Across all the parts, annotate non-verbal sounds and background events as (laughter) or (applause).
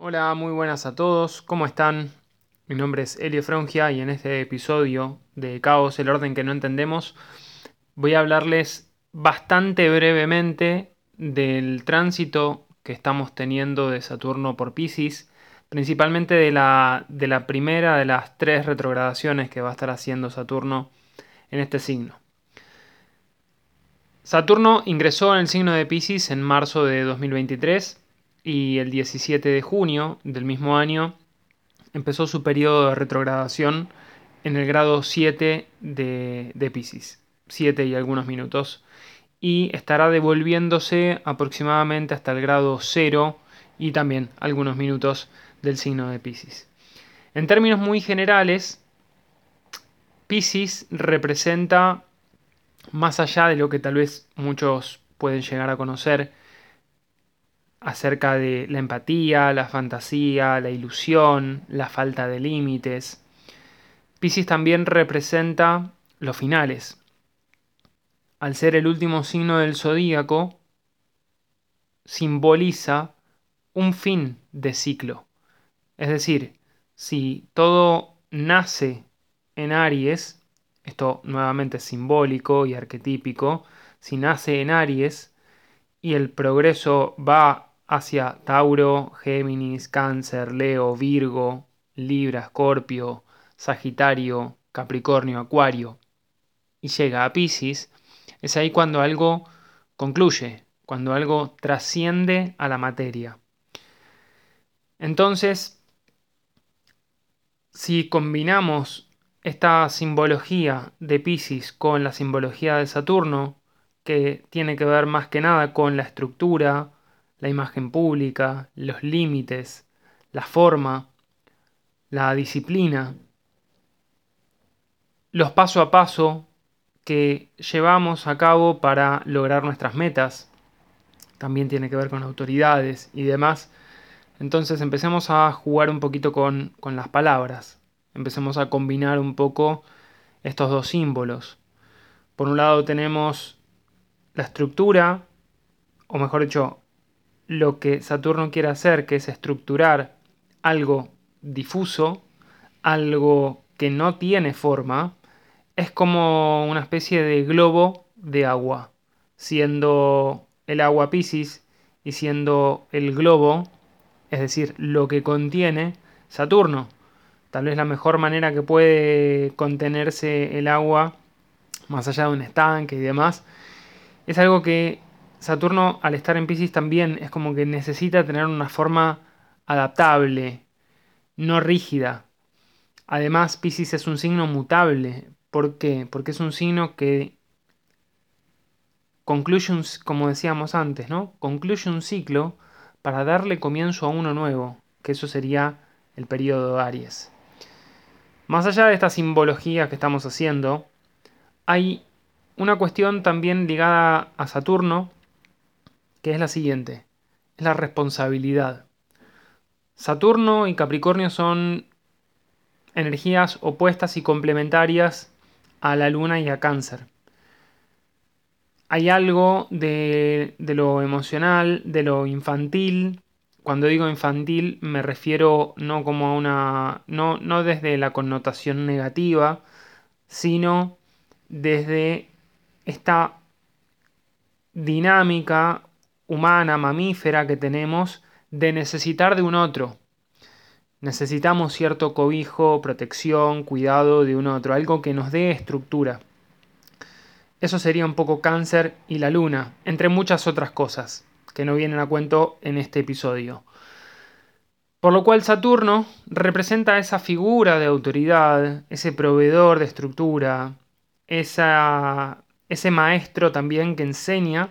Hola, muy buenas a todos, ¿cómo están? Mi nombre es Elio Frongia y en este episodio de Caos, el orden que no entendemos, voy a hablarles bastante brevemente del tránsito que estamos teniendo de Saturno por Pisces, principalmente de la, de la primera de las tres retrogradaciones que va a estar haciendo Saturno en este signo. Saturno ingresó en el signo de Pisces en marzo de 2023 y el 17 de junio del mismo año empezó su periodo de retrogradación en el grado 7 de, de Pisces, 7 y algunos minutos, y estará devolviéndose aproximadamente hasta el grado 0 y también algunos minutos del signo de Pisces. En términos muy generales, Pisces representa, más allá de lo que tal vez muchos pueden llegar a conocer, acerca de la empatía, la fantasía, la ilusión, la falta de límites. Pisces también representa los finales. Al ser el último signo del zodíaco, simboliza un fin de ciclo. Es decir, si todo nace en Aries, esto nuevamente es simbólico y arquetípico, si nace en Aries y el progreso va hacia Tauro, Géminis, Cáncer, Leo, Virgo, Libra, Escorpio, Sagitario, Capricornio, Acuario y llega a Pisces, es ahí cuando algo concluye, cuando algo trasciende a la materia. Entonces, si combinamos esta simbología de Pisces con la simbología de Saturno, que tiene que ver más que nada con la estructura, la imagen pública, los límites, la forma, la disciplina, los paso a paso que llevamos a cabo para lograr nuestras metas. También tiene que ver con autoridades y demás. Entonces empecemos a jugar un poquito con, con las palabras. Empecemos a combinar un poco estos dos símbolos. Por un lado tenemos la estructura, o mejor dicho, lo que Saturno quiere hacer, que es estructurar algo difuso, algo que no tiene forma, es como una especie de globo de agua, siendo el agua Pisces y siendo el globo, es decir, lo que contiene Saturno. Tal vez la mejor manera que puede contenerse el agua, más allá de un estanque y demás, es algo que Saturno al estar en Pisces también es como que necesita tener una forma adaptable, no rígida. Además, Pisces es un signo mutable. ¿Por qué? Porque es un signo que concluye un, como decíamos antes, ¿no? Concluye un ciclo para darle comienzo a uno nuevo, que eso sería el periodo de Aries. Más allá de esta simbología que estamos haciendo, hay una cuestión también ligada a Saturno que es la siguiente, es la responsabilidad. Saturno y Capricornio son energías opuestas y complementarias a la Luna y a Cáncer. Hay algo de, de, lo emocional, de lo infantil. Cuando digo infantil me refiero no como a una. no, no desde la connotación negativa, sino desde esta dinámica humana, mamífera que tenemos de necesitar de un otro. Necesitamos cierto cobijo, protección, cuidado de un otro, algo que nos dé estructura. Eso sería un poco cáncer y la luna, entre muchas otras cosas que no vienen a cuento en este episodio. Por lo cual Saturno representa esa figura de autoridad, ese proveedor de estructura, esa, ese maestro también que enseña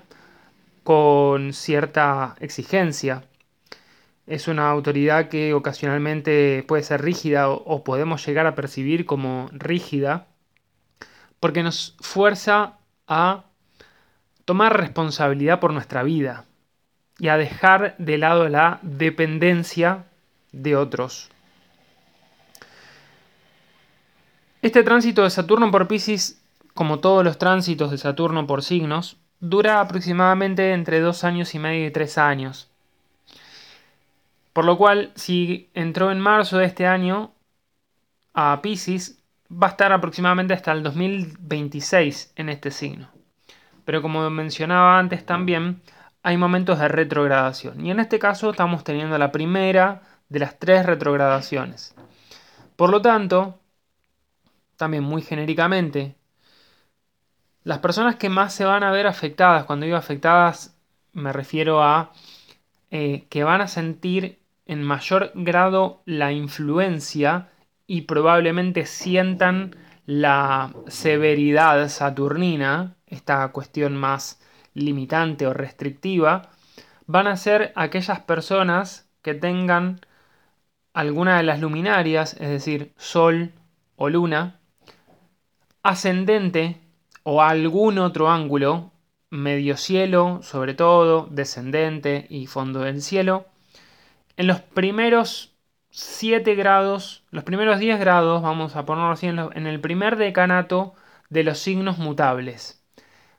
con cierta exigencia. Es una autoridad que ocasionalmente puede ser rígida o, podemos llegar a percibir como rígida porque nos fuerza a tomar responsabilidad por nuestra vida y a dejar de lado la dependencia de otros. Este tránsito de Saturno por Pisces, como todos los tránsitos de Saturno por signos, dura aproximadamente entre dos años y medio y tres años. Por lo cual, si entró en marzo de este año a Pisces, va a estar aproximadamente hasta el 2026 en este signo. Pero como mencionaba antes también, hay momentos de retrogradación. Y en este caso estamos teniendo la primera de las tres retrogradaciones. Por lo tanto, también muy genéricamente, las personas que más se van a ver afectadas, cuando digo afectadas me refiero a eh, que van a sentir en mayor grado la influencia y probablemente sientan la severidad saturnina, esta cuestión más limitante o restrictiva, van a ser aquellas personas que tengan alguna de las luminarias, es decir, Sol o Luna, ascendente o algún otro ángulo, medio cielo sobre todo, descendente y fondo del cielo, en los primeros 7 grados, los primeros 10 grados, vamos a ponerlo así, en, el primer decanato de los signos mutables.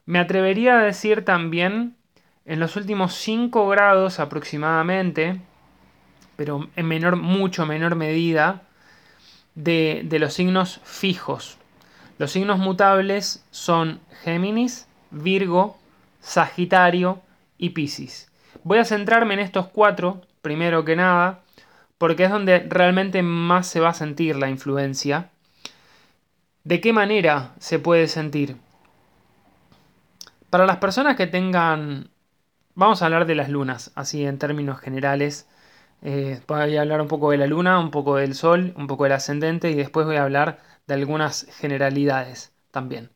Me atrevería a decir también en los últimos 5 grados aproximadamente, pero en menor, mucho menor medida, de, de los signos fijos. Los signos mutables son Géminis, Virgo, Sagitario y Piscis. Voy a centrarme en estos cuatro, primero que nada, porque es donde realmente más se va a sentir la influencia. ¿De qué manera se puede sentir? Para las personas que tengan... Vamos a hablar de las lunas, así en términos generales. Eh, voy a hablar un poco de la luna, un poco del sol, un poco del ascendente y después voy a hablar de algunas generalidades también.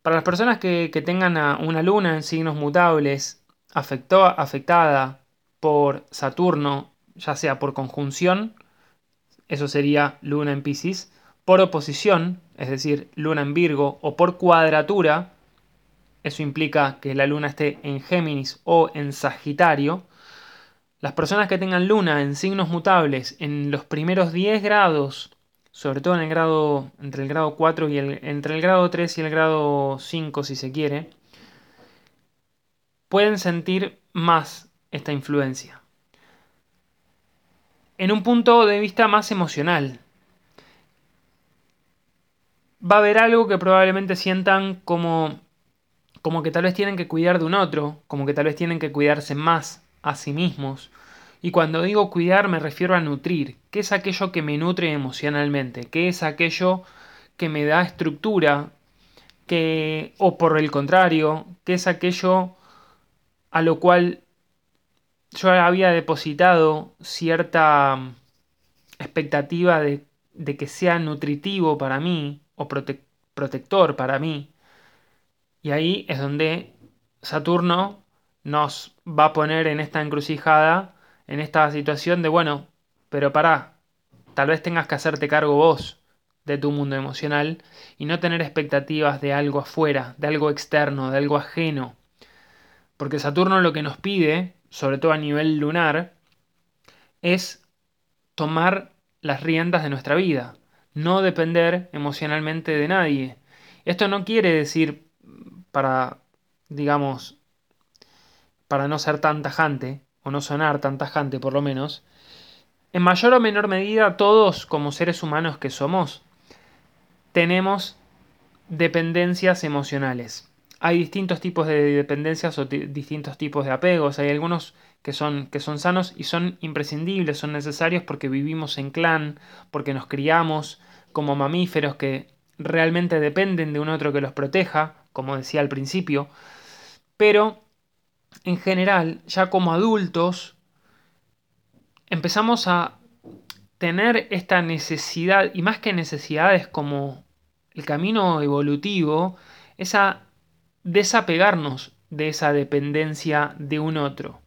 Para las personas que, tengan una luna en signos mutables afectada por Saturno ya sea por conjunción, eso sería luna en Pisces, por oposición, es decir, luna en Virgo, o por cuadratura, eso implica que la luna esté en Géminis o en Sagitario, las personas que tengan luna en signos mutables en los primeros 10 grados, sobre todo en el grado, entre el grado 4 y el, entre el grado 3 y el grado 5 si se quiere, pueden sentir más esta influencia en un punto de vista más emocional. Va a haber algo que probablemente sientan como, como que tal vez tienen que cuidar de un otro, como que tal vez tienen que cuidarse más a sí mismos. Y cuando digo cuidar me refiero a nutrir. ¿Qué es aquello que me nutre emocionalmente? ¿Qué es aquello que me da estructura? Que, o por el contrario, ¿qué es aquello a lo cual yo había depositado cierta mm, expectativa de, que sea nutritivo para mí o protector para mí. Y ahí es donde Saturno nos va a poner en esta encrucijada, en esta situación de, bueno, pero para tal vez tengas que hacerte cargo vos de tu mundo emocional y no tener expectativas de algo afuera, de algo externo, de algo ajeno. Porque Saturno lo que nos pide sobre todo a nivel lunar, es tomar las riendas de nuestra vida, no depender emocionalmente de nadie. Esto no quiere decir para, digamos, para no ser tan tajante, o no sonar tan tajante por lo menos, en mayor o menor medida todos como seres humanos que somos, tenemos dependencias emocionales hay distintos tipos de dependencias o distintos tipos de apegos. Hay algunos que son, que son sanos y son imprescindibles, son necesarios porque vivimos en clan, porque nos criamos como mamíferos que realmente dependen de un otro que los proteja, como decía al principio. Pero, en general, ya como adultos, empezamos a tener esta necesidad, y más que necesidades como el camino evolutivo, esa desapegarnos de esa dependencia de un otro.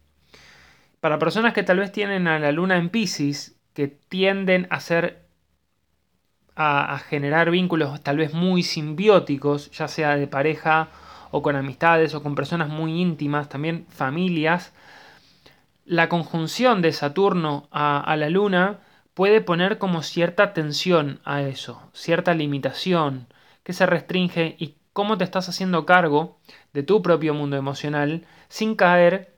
Para personas que tal vez tienen a la luna en Pisces, que tienden a ser a, generar vínculos tal vez muy simbióticos, ya sea de pareja o con amistades o con personas muy íntimas, también familias, la conjunción de Saturno a, la luna puede poner como cierta tensión a eso, cierta limitación que se restringe y cómo te estás haciendo cargo de tu propio mundo emocional sin caer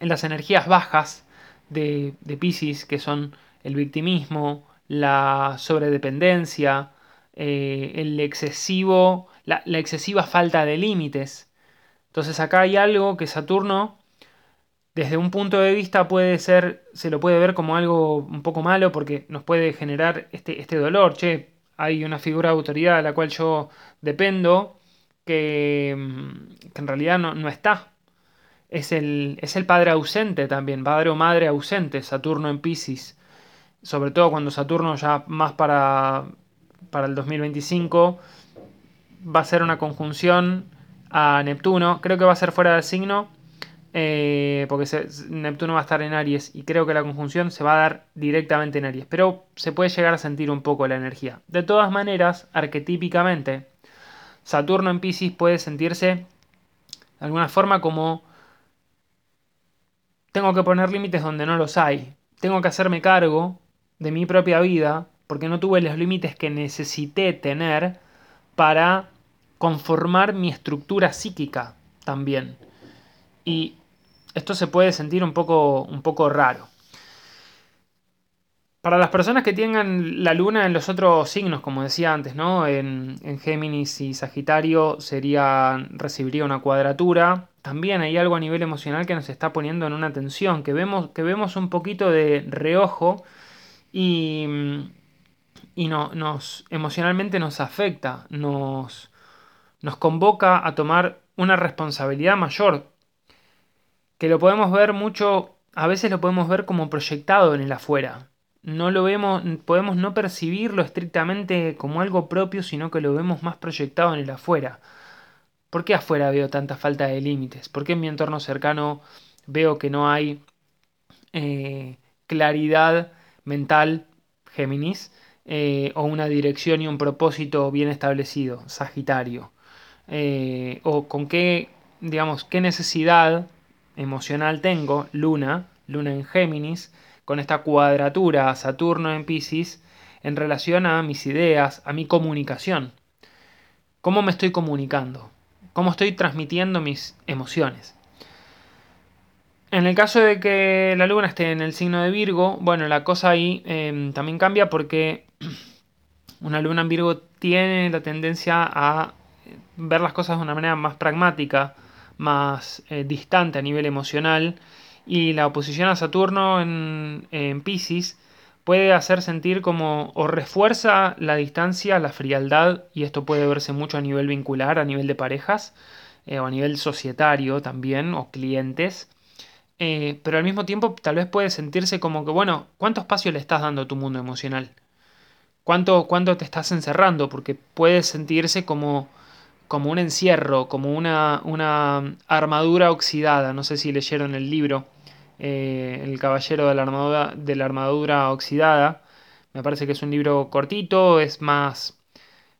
en las energías bajas de, de Pisces, que son el victimismo, la sobredependencia, eh, el excesivo, la, excesiva falta de límites. Entonces acá hay algo que Saturno, desde un punto de vista, puede ser, se lo puede ver como algo un poco malo porque nos puede generar este, este dolor. Che, hay una figura de autoridad de la cual yo dependo que, mm, que en realidad no, no está. Es el, es el, padre ausente también, padre o madre ausente, Saturno en Pisces. Sobre todo cuando Saturno ya más para para el 2025 va a ser una conjunción a Neptuno. Creo que va a ser fuera del signo, eh, porque Neptuno va a estar en Aries y creo que la conjunción se va a dar directamente en Aries. Pero se puede llegar a sentir un poco la energía. De todas maneras, arquetípicamente, Saturno en Pisces puede sentirse de alguna forma como tengo que poner límites donde no los hay. Tengo que hacerme cargo de mi propia vida porque no tuve los límites que necesité tener para conformar mi estructura psíquica también. Y esto se puede sentir un poco, un poco raro. Para las personas que tengan la luna en los otros signos, como decía antes, ¿no? En, Géminis y Sagitario sería, recibiría una cuadratura. También hay algo a nivel emocional que nos está poniendo en una tensión, que vemos, que vemos un poquito de reojo y, y no, nos emocionalmente nos afecta, nos, nos convoca a tomar una responsabilidad mayor, que lo podemos ver mucho, a veces lo podemos ver como proyectado en el afuera. No lo vemos, podemos no percibirlo estrictamente como algo propio, sino que lo vemos más proyectado en el afuera. ¿Por qué afuera veo tanta falta de límites? ¿Por qué en mi entorno cercano veo que no hay eh, claridad mental, Géminis, eh, o una dirección y un propósito bien establecido, Sagitario. Eh, o con qué, digamos, qué necesidad emocional tengo, Luna, Luna en Géminis, con esta cuadratura Saturno en Pisces, en relación a mis ideas, a mi comunicación. ¿Cómo me estoy comunicando? ¿Cómo estoy transmitiendo mis emociones? En el caso de que la luna esté en el signo de Virgo, bueno, la cosa ahí em, también cambia porque (clears throat) una luna en Virgo tiene la tendencia a ver las cosas de una manera más pragmática, más eh, distante a nivel emocional, y la oposición a Saturno en, en Pisces puede hacer sentir como o refuerza la distancia, la frialdad, y esto puede verse mucho a nivel vincular, a nivel de parejas, eh, o a nivel societario también, o clientes, eh, pero al mismo tiempo tal vez puede sentirse como que, bueno, ¿cuánto espacio le estás dando a tu mundo emocional? ¿Cuánto, cuánto te estás encerrando? Porque puede sentirse como, como un encierro, como una, una armadura oxidada. No sé si leyeron el libro, eh, El Caballero de la, armadura, de la Armadura Oxidada. Me parece que es un libro cortito, es más...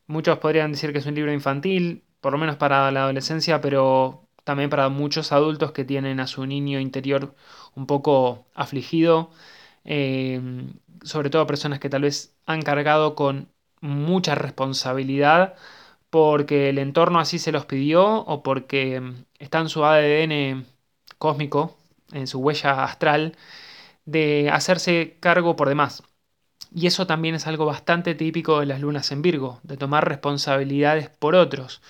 Muchos podrían decir que es un libro infantil, por lo menos para la adolescencia, pero también para muchos adultos que tienen a su niño interior un poco afligido, eh, sobre todo personas que tal vez han cargado con mucha responsabilidad porque el entorno así se los pidió o porque está en su ADN cósmico, en su huella astral, de hacerse cargo por demás. Y eso también es algo bastante típico de las lunas en Virgo, de tomar responsabilidades por otros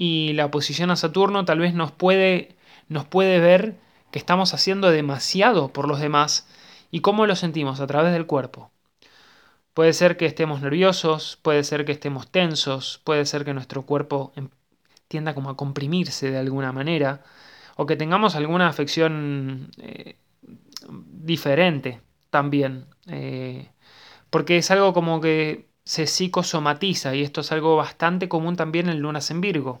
y la oposición a Saturno tal vez nos puede, nos puede ver que estamos haciendo demasiado por los demás y cómo lo sentimos a través del cuerpo. Puede ser que estemos nerviosos, puede ser que estemos tensos, puede ser que nuestro cuerpo em, tienda como a comprimirse de alguna manera o que tengamos alguna afección eh, diferente también. Eh, porque es algo como que se psicosomatiza y esto es algo bastante común también en lunas en Virgo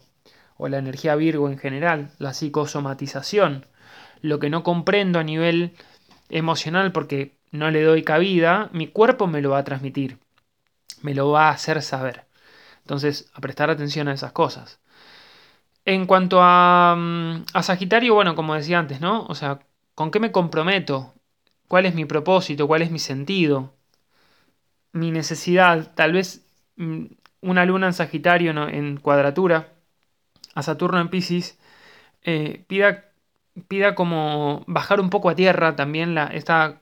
o la energía Virgo en general, la psicosomatización, lo que no comprendo a nivel emocional porque no le doy cabida, mi cuerpo me lo va a transmitir, me lo va a hacer saber. Entonces, a prestar atención a esas cosas. En cuanto a, mm, a Sagitario, bueno, como decía antes, ¿no? O sea, ¿con qué me comprometo? ¿Cuál es mi propósito? ¿Cuál es mi sentido? Mi necesidad, tal vez mm, una luna en Sagitario en cuadratura a Saturno en Pisces, eh, pida pida como bajar un poco a tierra también la, esta,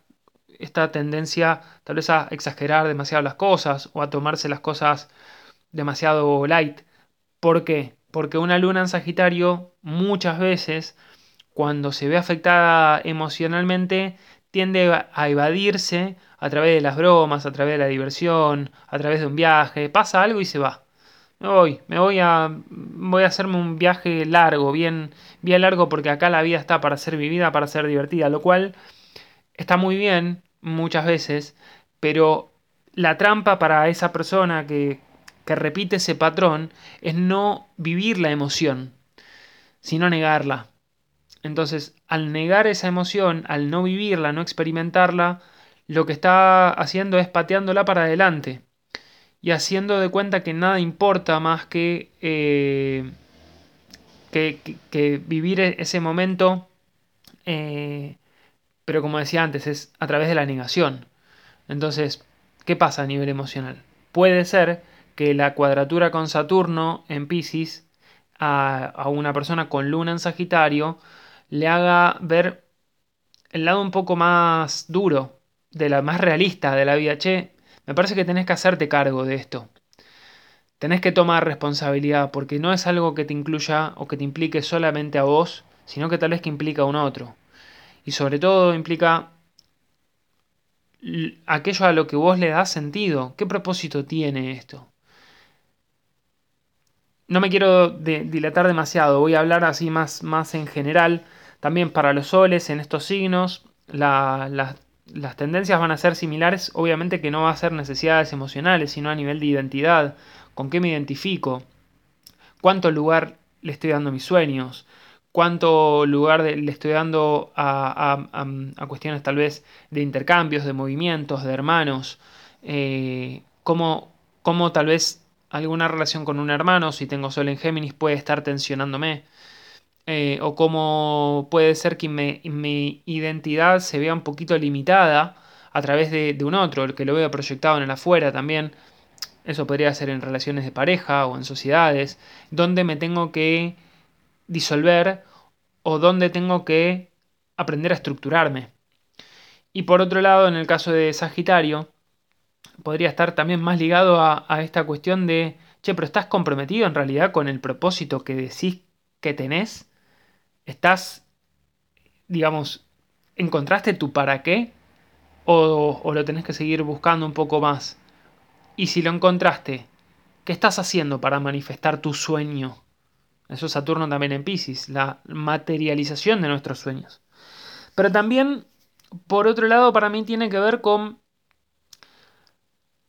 esta tendencia tal vez a exagerar demasiado las cosas o a tomarse las cosas demasiado light. ¿Por qué? Porque una luna en Sagitario muchas veces cuando se ve afectada emocionalmente tiende a evadirse a través de las bromas, a través de la diversión, a través de un viaje, pasa algo y se va. Me voy, me voy a voy a hacerme un viaje largo, bien bien largo porque acá la vida está para ser vivida, para ser divertida, lo cual está muy bien muchas veces, pero la trampa para esa persona que, que repite ese patrón es no vivir la emoción, sino negarla. Entonces, al negar esa emoción, al no vivirla, no experimentarla, lo que está haciendo es pateándola para adelante y haciendo de cuenta que nada importa más que, eh, que, vivir e-, ese momento, eh, pero como decía antes, es a través de la negación. Entonces, ¿qué pasa a nivel emocional? Puede ser que la cuadratura con Saturno en Pisces a, una persona con luna en Sagitario le haga ver el lado un poco más duro, de la más realista de la vida. Che, me parece que tenés que hacerte cargo de esto. Tenés que tomar responsabilidad porque no es algo que te incluya o que te implique solamente a vos, sino que tal vez que implica a un otro. Y sobre todo implica aquello a lo que vos le das sentido. ¿Qué propósito tiene esto? No me quiero dilatar demasiado, voy a hablar así más, más en general. También para los soles en estos signos, las tendencias van a ser similares, obviamente que no va a ser necesidades emocionales, sino a nivel de identidad. ¿Con qué me identifico? ¿Cuánto lugar le estoy dando mis sueños? ¿Cuánto lugar le estoy dando a, cuestiones tal vez de intercambios, de movimientos, de hermanos? Eh, ¿cómo, ¿Cómo tal vez alguna relación con un hermano, si tengo Sol en Géminis, puede estar tensionándome? Eh, o cómo puede ser que mi identidad se vea un poquito limitada a través de, un otro, el que lo veo proyectado en el afuera también. Eso podría ser en relaciones de pareja o en sociedades, donde me tengo que disolver o donde tengo que aprender a estructurarme. Y por otro lado, en el caso de Sagitario, podría estar también más ligado a, esta cuestión de, che, pero estás comprometido en realidad con el propósito que decís que tenés ¿Estás, digamos, encontraste tu para qué? O, lo tenés que seguir buscando un poco más? Y si lo encontraste, ¿qué estás haciendo para manifestar tu sueño? Eso es Saturno también en Pisces, la materialización de nuestros sueños. Pero también, por otro lado, para mí tiene que ver con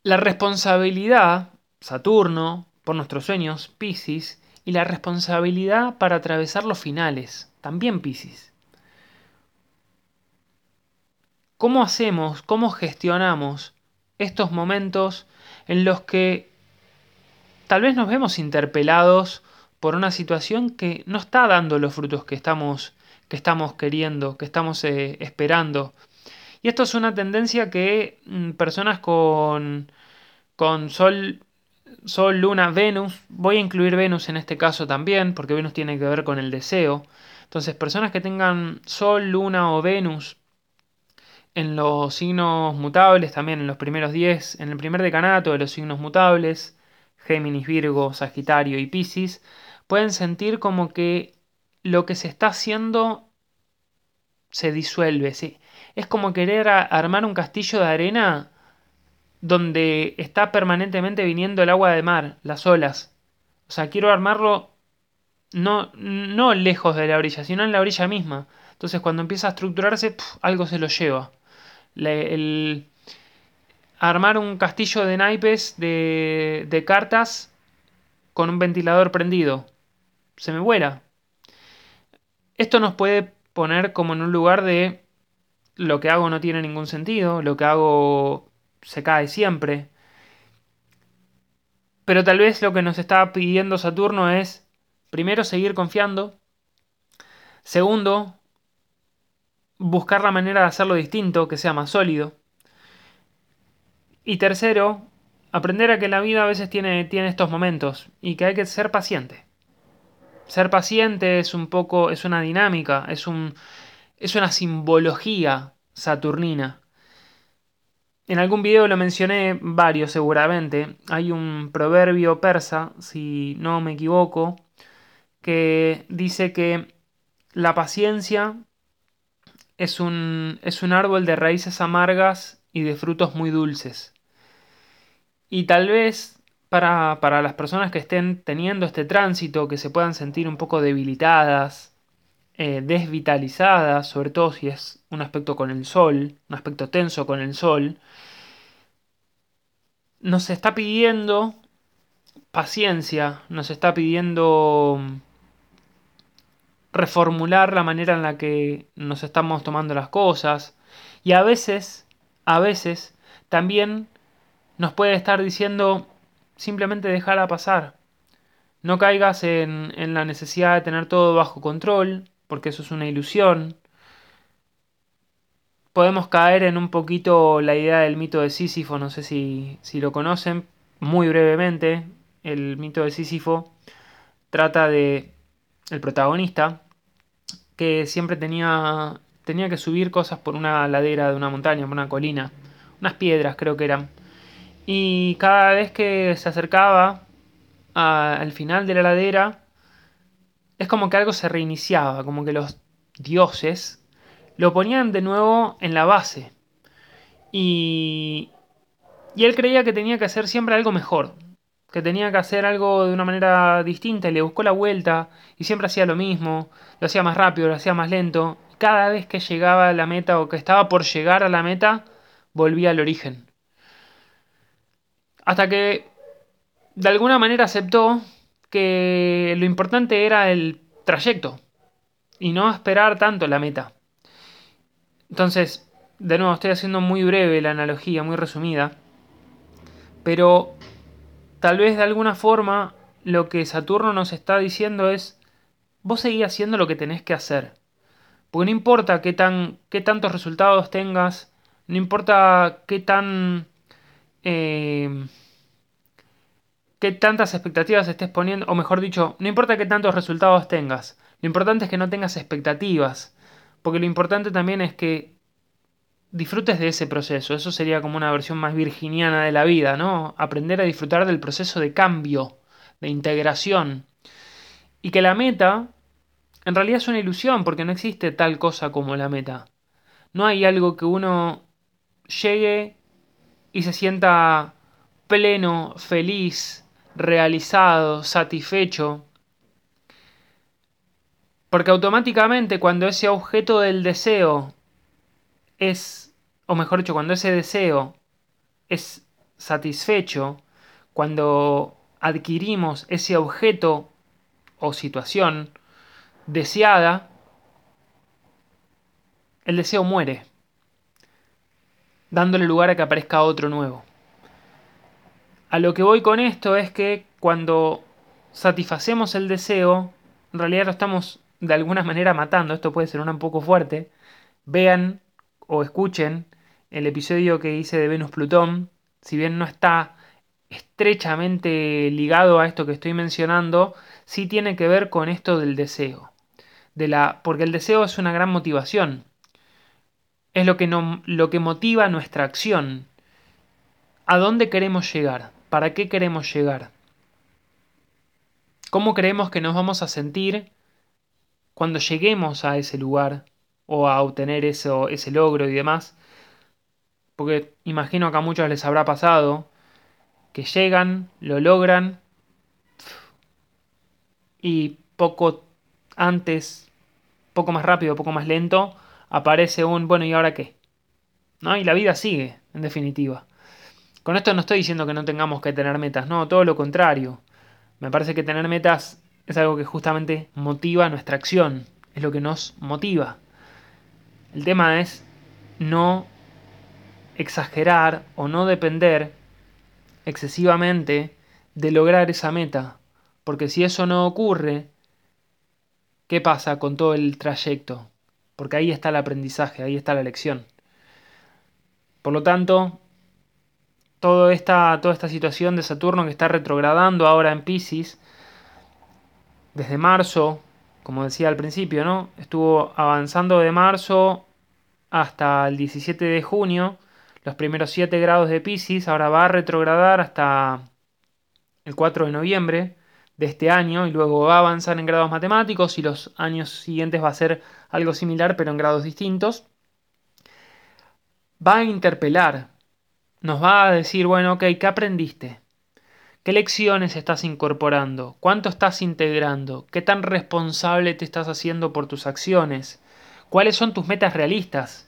la responsabilidad, Saturno, por nuestros sueños, Pisces, y la responsabilidad para atravesar los finales también Pisces. ¿Cómo hacemos, cómo gestionamos estos momentos en los que tal vez nos vemos interpelados por una situación que no está dando los frutos que estamos, que estamos queriendo, que estamos eh, esperando? Y esto es una tendencia que mm, personas con, con Sol Sol, Luna, Venus, voy a incluir Venus en este caso también, porque Venus tiene que ver con el deseo, entonces, personas que tengan Sol, Luna o Venus en los signos mutables, también en los primeros 10, en el primer decanato de los signos mutables, Géminis, Virgo, Sagitario y Piscis, pueden sentir como que lo que se está haciendo se disuelve. ¿sí? Es como querer armar un castillo de arena donde está permanentemente viniendo el agua de mar, las olas. O sea, quiero armarlo no, no lejos de la orilla, sino en la orilla misma. Entonces cuando empieza a estructurarse, algo se lo lleva. el, armar un castillo de naipes de, de cartas con un ventilador prendido. Se me vuela. Esto nos puede poner como en un lugar de lo que hago no tiene ningún sentido, lo que hago se cae siempre. Pero tal vez lo que nos está pidiendo Saturno es Primero, seguir confiando. Segundo, buscar la manera de hacerlo distinto, que sea más sólido. Y tercero, aprender a que la vida a veces tiene, tiene estos momentos y que hay que ser paciente. Ser paciente es un poco, es una dinámica, es, un, es una simbología saturnina. En algún video lo mencioné varios seguramente. Hay un proverbio persa, si no me equivoco, que dice que la paciencia es un, es un árbol de raíces amargas y de frutos muy dulces. Y tal vez para, las personas que estén teniendo este tránsito, que se puedan sentir un poco debilitadas, eh, desvitalizadas, sobre todo si es un aspecto con el sol, un aspecto tenso con el sol, nos está pidiendo paciencia, nos está pidiendo reformular la manera en la que nos estamos tomando las cosas. Y a veces, a veces también nos puede estar diciendo simplemente dejarla pasar. No caigas en, en la necesidad de tener todo bajo control, porque eso es una ilusión. Podemos caer en un poquito la idea del mito de Sísifo, no sé si, si lo conocen, muy brevemente. El mito de Sísifo trata de el protagonista que siempre tenía tenía que subir cosas por una ladera de una montaña, por una colina, unas piedras creo que eran. Y cada vez que se acercaba al final de la ladera, es como que algo se reiniciaba, como que los dioses lo ponían de nuevo en la base. Y, y él creía que tenía que hacer siempre algo mejor, que tenía que hacer algo de una manera distinta y le buscó la vuelta y siempre hacía lo mismo, lo hacía más rápido, lo hacía más lento. Cada vez que llegaba a la meta o que estaba por llegar a la meta, volvía al origen. Hasta que de alguna manera aceptó que lo importante era el trayecto y no esperar tanto la meta. Entonces, de nuevo, estoy haciendo muy breve la analogía, muy resumida, pero tal vez de alguna forma lo que Saturno nos está diciendo es, vos seguís haciendo lo que tenés que hacer. Porque no importa qué, tan, qué tantos resultados tengas, no importa qué tan eh, qué tantas expectativas estés poniendo, o mejor dicho, no importa qué tantos resultados tengas, lo importante es que no tengas expectativas, porque lo importante también es que disfrutes de ese proceso, eso sería como una versión más virginiana de la vida, ¿no? Aprender a disfrutar del proceso de cambio, de integración, y que la meta en realidad es una ilusión, porque no existe tal cosa como la meta. No hay algo que uno llegue y se sienta pleno, feliz, realizado, satisfecho. Porque automáticamente cuando ese objeto del deseo es, o mejor dicho, cuando ese deseo es satisfecho, cuando adquirimos ese objeto o situación deseada, el deseo muere, dándole lugar a que aparezca otro nuevo. A lo que voy con esto es que cuando satisfacemos el deseo, en realidad lo estamos de alguna manera matando. Esto puede ser un poco fuerte. Vean o escuchen el episodio que hice de Venus-Plutón. Si bien no está estrechamente ligado a esto que estoy mencionando, sí tiene que ver con esto del deseo. De la, porque el deseo es una gran motivación. Es lo que, no, lo que motiva nuestra acción. ¿A dónde queremos llegar? ¿Para qué queremos llegar? ¿Cómo creemos que nos vamos a sentir cuando lleguemos a ese lugar o a obtener ese logro y demás? Porque imagino que a muchos les habrá pasado que llegan, lo logran y poco antes, poco más rápido, poco más lento, aparece un, bueno, ¿y ahora qué? ¿No? Y la vida sigue, en definitiva. Con esto no estoy diciendo que no tengamos que tener metas, no, todo lo contrario. Me parece que tener metas es algo que justamente motiva nuestra acción, es lo que nos motiva. El tema es no exagerar o no depender excesivamente de lograr esa meta, porque si eso no ocurre, ¿qué pasa con todo el trayecto? Porque ahí está el aprendizaje, ahí está la lección. Por lo tanto, toda esta, toda esta situación de Saturno que está retrogradando ahora en Pisces, desde marzo, como decía al principio, ¿no? Estuvo avanzando de marzo hasta el 17 de junio, los primeros 7 grados de Pisces, ahora va a retrogradar hasta el 4 de noviembre de este año y luego va a avanzar en grados matemáticos y los años siguientes va a ser algo similar pero en grados distintos. Va a interpelar, nos va a decir, bueno, ok, ¿qué aprendiste? ¿Qué lecciones estás incorporando? ¿Cuánto estás integrando? ¿Qué tan responsable te estás haciendo por tus acciones? ¿Cuáles son tus metas realistas?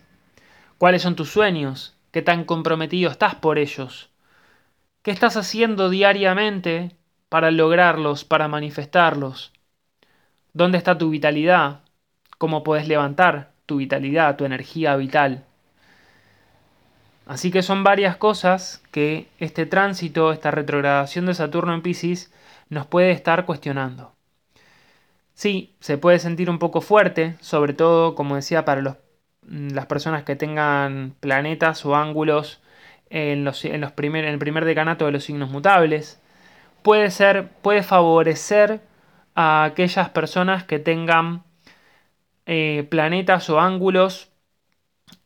¿Cuáles son tus sueños? ¿Qué tan comprometido estás por ellos? ¿Qué estás haciendo diariamente para lograrlos, para manifestarlos? ¿Dónde está tu vitalidad? ¿Cómo puedes levantar tu vitalidad, tu energía vital? Así que son varias cosas que este tránsito, esta retrogradación de Saturno en Pisces nos puede estar cuestionando. Sí, se puede sentir un poco fuerte, sobre todo, como decía, para las personas que tengan planetas o ángulos en, los, el primer decanato de los signos mutables. Puede ser, puede favorecer a aquellas personas que tengan eh, planetas o ángulos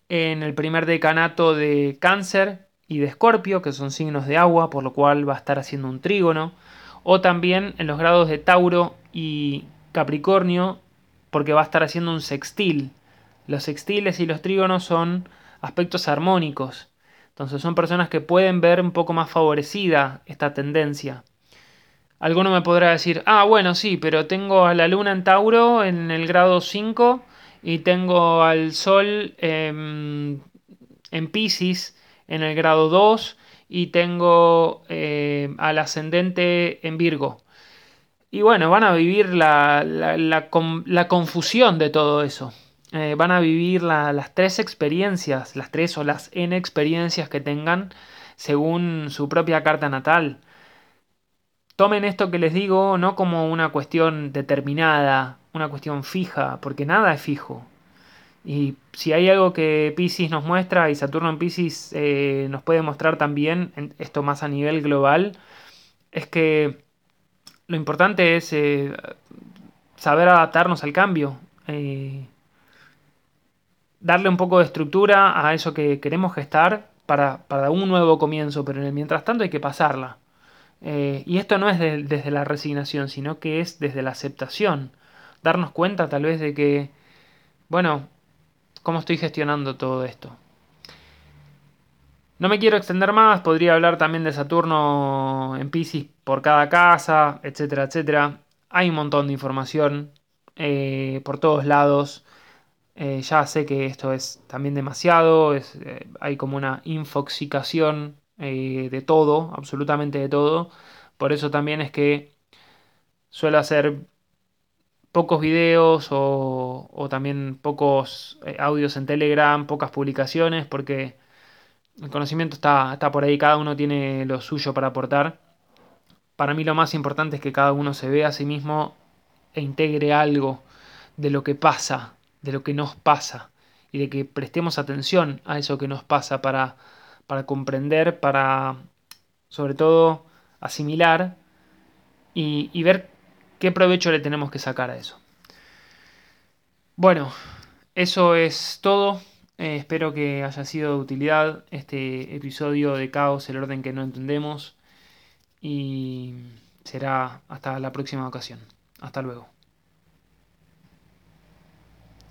en el primer decanato de Cáncer y de Escorpio, que son signos de agua, por lo cual va a estar haciendo un trígono, o también en los grados de Tauro y Capricornio, porque va a estar haciendo un sextil. Los sextiles y los trígonos son aspectos armónicos, entonces son personas que pueden ver un poco más favorecida esta tendencia. Alguno me podrá decir, ah, bueno, sí, pero tengo a la luna en Tauro en el grado 5 y tengo al Sol en Pisces en el grado 2 y tengo eh, al ascendente en Virgo. Y bueno, van a vivir la, la, confusión de todo eso. Eh, van a vivir las tres experiencias, las tres o las n experiencias que tengan según su propia carta natal. Tomen esto que les digo no como una cuestión determinada, una cuestión fija, porque nada es fijo. Y si hay algo que Pisces nos muestra y Saturno en Pisces eh, nos puede mostrar también, esto más a nivel global, es que lo importante es eh, saber adaptarnos al cambio, eh, darle un poco de estructura a eso que queremos gestar para, para, un nuevo comienzo, pero en el mientras tanto hay que pasarla. y esto no es desde la resignación, sino que es desde la aceptación darnos cuenta tal vez de que, bueno, cómo estoy gestionando todo esto. No me quiero extender más, podría hablar también de Saturno en Pisces por cada casa, etcétera, etcétera. Hay un montón de información eh, por todos lados. Eh, ya sé que esto es también demasiado, es, eh, hay como una infoxicación de todo, absolutamente de todo. Por eso también es que suelo hacer pocos videos o, también pocos eh, audios en Telegram, pocas publicaciones, porque el conocimiento está, está por ahí, cada uno tiene lo suyo para aportar. Para mí lo más importante es que cada uno se vea a sí mismo e integre algo de lo que pasa, de lo que nos pasa, y de que prestemos atención a eso que nos pasa para, para comprender, para sobre todo asimilar y, y ver ¿Qué provecho le tenemos que sacar a eso? Bueno, eso es todo. Eh, espero que haya sido de utilidad este episodio de Caos, el orden que no entendemos. Y será hasta la próxima ocasión. Hasta luego.